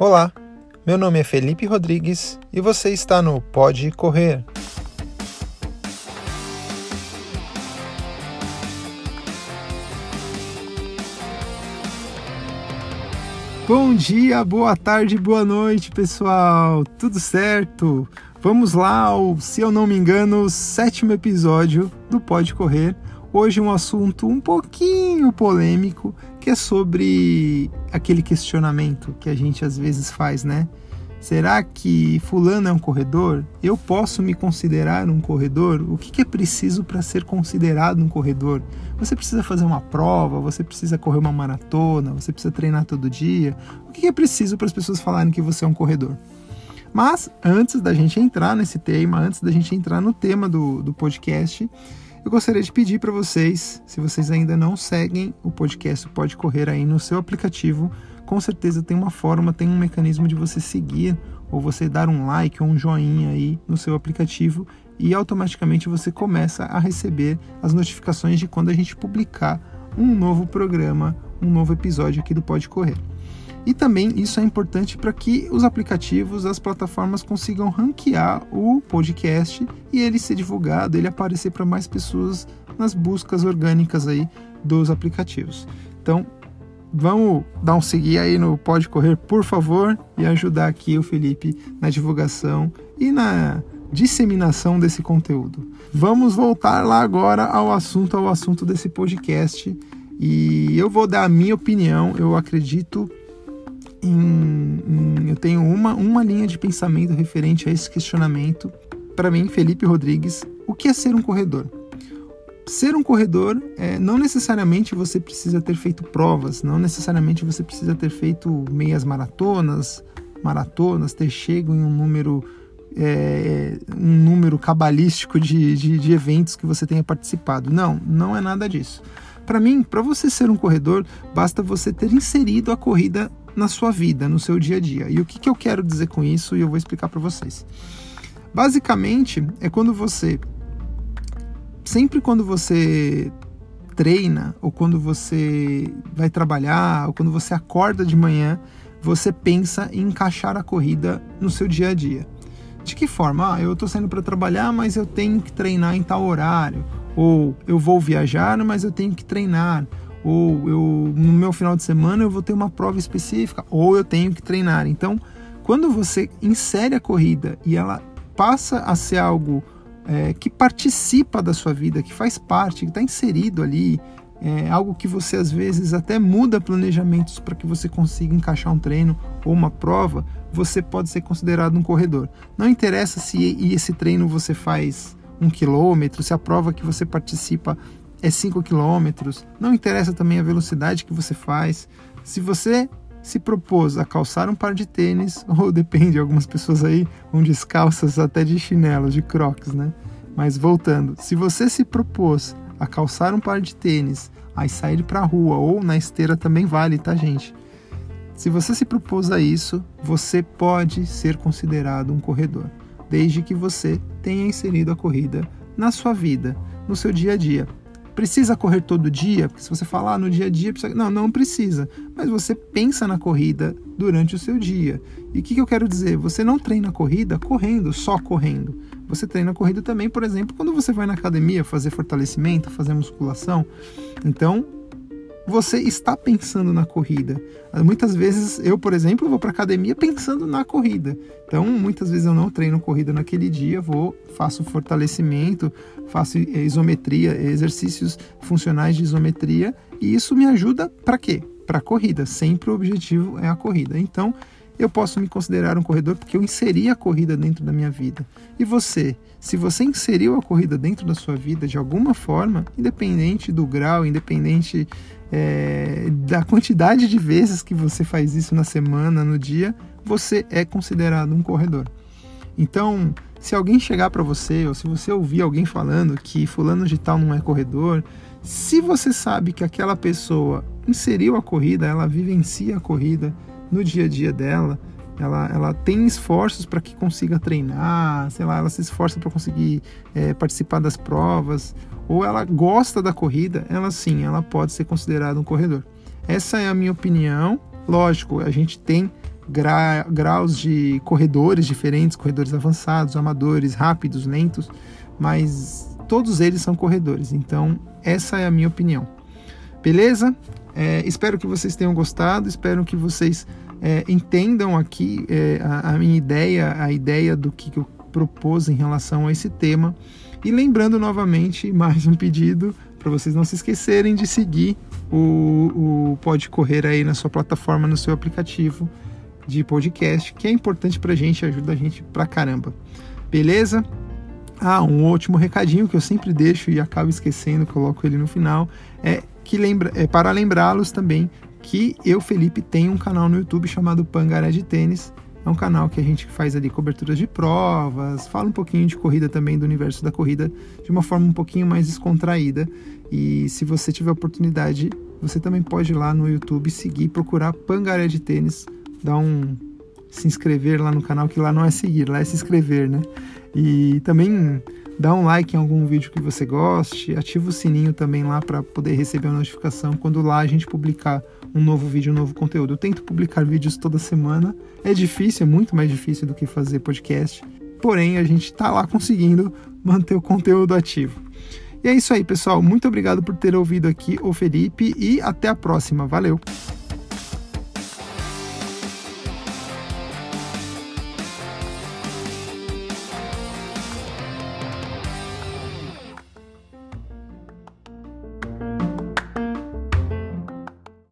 Olá, meu nome é Felipe Rodrigues e você está no Pode Correr. Bom dia, boa tarde, boa noite, pessoal. Tudo certo? Vamos lá ao, se eu não me engano, sétimo episódio do Pode Correr. Hoje um assunto um pouquinho polêmico, que é sobre aquele questionamento que a gente às vezes faz, né? Será que fulano é um corredor? Eu posso me considerar um corredor? O que é preciso para ser considerado um corredor? Você precisa fazer uma prova? Você precisa correr uma maratona? Você precisa treinar todo dia? O que é preciso para as pessoas falarem que você é um corredor? Mas antes da gente entrar nesse tema, antes da gente entrar no tema do, do podcast, eu gostaria de pedir para vocês, se vocês ainda não seguem o podcast Pode Correr aí no seu aplicativo, com certeza tem uma forma, tem um mecanismo de você seguir ou você dar um like ou um joinha aí no seu aplicativo e automaticamente você começa a receber as notificações de quando a gente publicar um novo programa, um novo episódio aqui do Pode Correr. E também isso é importante para que os aplicativos, as plataformas consigam ranquear o podcast e ele ser divulgado, ele aparecer para mais pessoas nas buscas orgânicas aí dos aplicativos. Então, vamos dar um seguir aí no Pode Correr, por favor, e ajudar aqui o Felipe na divulgação e na disseminação desse conteúdo. Vamos voltar lá agora ao assunto, ao assunto desse podcast. E eu vou dar a minha opinião. Eu acredito em, em eu tenho uma, uma linha de pensamento referente a esse questionamento. Para mim, Felipe Rodrigues, o que é ser um corredor? ser um corredor, é, não necessariamente você precisa ter feito provas, não necessariamente você precisa ter feito meias maratonas, maratonas, ter chego em um número é, um número cabalístico de, de, de eventos que você tenha participado. Não, não é nada disso. Para mim, para você ser um corredor, basta você ter inserido a corrida na sua vida, no seu dia a dia. E o que, que eu quero dizer com isso e eu vou explicar para vocês. Basicamente, é quando você sempre quando você treina ou quando você vai trabalhar ou quando você acorda de manhã, você pensa em encaixar a corrida no seu dia a dia. De que forma? Ah, eu estou saindo para trabalhar, mas eu tenho que treinar em tal horário. Ou eu vou viajar, mas eu tenho que treinar. Ou eu no meu final de semana eu vou ter uma prova específica. Ou eu tenho que treinar. Então, quando você insere a corrida e ela passa a ser algo é, que participa da sua vida, que faz parte, que está inserido ali, é algo que você às vezes até muda planejamentos para que você consiga encaixar um treino ou uma prova, você pode ser considerado um corredor. Não interessa se esse treino você faz um quilômetro, se a prova que você participa é 5 quilômetros, não interessa também a velocidade que você faz. Se você se propôs a calçar um par de tênis, ou depende, algumas pessoas aí vão descalças até de chinelos, de crocs, né? Mas voltando, se você se propôs a calçar um par de tênis, a sair para a rua ou na esteira também vale, tá, gente? Se você se propôs a isso, você pode ser considerado um corredor, desde que você tenha inserido a corrida na sua vida, no seu dia a dia. Precisa correr todo dia? Porque se você falar ah, no dia a dia, precisa... não, não precisa. Mas você pensa na corrida durante o seu dia. E o que, que eu quero dizer? Você não treina a corrida correndo, só correndo. Você treina a corrida também, por exemplo, quando você vai na academia fazer fortalecimento, fazer musculação. Então, você está pensando na corrida. Muitas vezes eu, por exemplo, vou para academia pensando na corrida. Então, muitas vezes eu não treino corrida naquele dia, vou, faço fortalecimento, faço isometria, exercícios funcionais de isometria, e isso me ajuda para quê? Para a corrida. Sempre o objetivo é a corrida. Então, eu posso me considerar um corredor porque eu inseri a corrida dentro da minha vida. E você, se você inseriu a corrida dentro da sua vida de alguma forma, independente do grau, independente é, da quantidade de vezes que você faz isso na semana, no dia, você é considerado um corredor. Então, se alguém chegar para você, ou se você ouvir alguém falando que fulano de tal não é corredor, se você sabe que aquela pessoa inseriu a corrida, ela vivencia a corrida, no dia a dia dela, ela, ela tem esforços para que consiga treinar, sei lá, ela se esforça para conseguir é, participar das provas, ou ela gosta da corrida, ela sim, ela pode ser considerada um corredor. Essa é a minha opinião. Lógico, a gente tem gra graus de corredores diferentes, corredores avançados, amadores, rápidos, lentos, mas todos eles são corredores. Então, essa é a minha opinião. Beleza? É, espero que vocês tenham gostado, espero que vocês é, entendam aqui é, a, a, minha ideia, a ideia do que, que eu propus em relação a esse tema. E lembrando novamente, mais um pedido para vocês não se esquecerem de seguir o, o Pode Correr aí na sua plataforma, no seu aplicativo de podcast, que é importante para a gente, ajuda a gente pra caramba. Beleza? Ah, um último recadinho que eu sempre deixo e acabo esquecendo, coloco ele no final, é que lembra, é para lembrá-los também que eu, Felipe, tenho um canal no YouTube chamado Pangaré de Tênis. É um canal que a gente faz ali coberturas de provas, fala um pouquinho de corrida também, do universo da corrida, de uma forma um pouquinho mais descontraída. E se você tiver oportunidade, você também pode ir lá no YouTube seguir, procurar Pangaré de Tênis, dar um se inscrever lá no canal, que lá não é seguir, lá é se inscrever, né? E também dá um like em algum vídeo que você goste, ativa o sininho também lá para poder receber a notificação quando lá a gente publicar um novo vídeo, um novo conteúdo. Eu tento publicar vídeos toda semana, é difícil, é muito mais difícil do que fazer podcast, porém a gente está lá conseguindo manter o conteúdo ativo. E é isso aí, pessoal. Muito obrigado por ter ouvido aqui o Felipe e até a próxima. Valeu!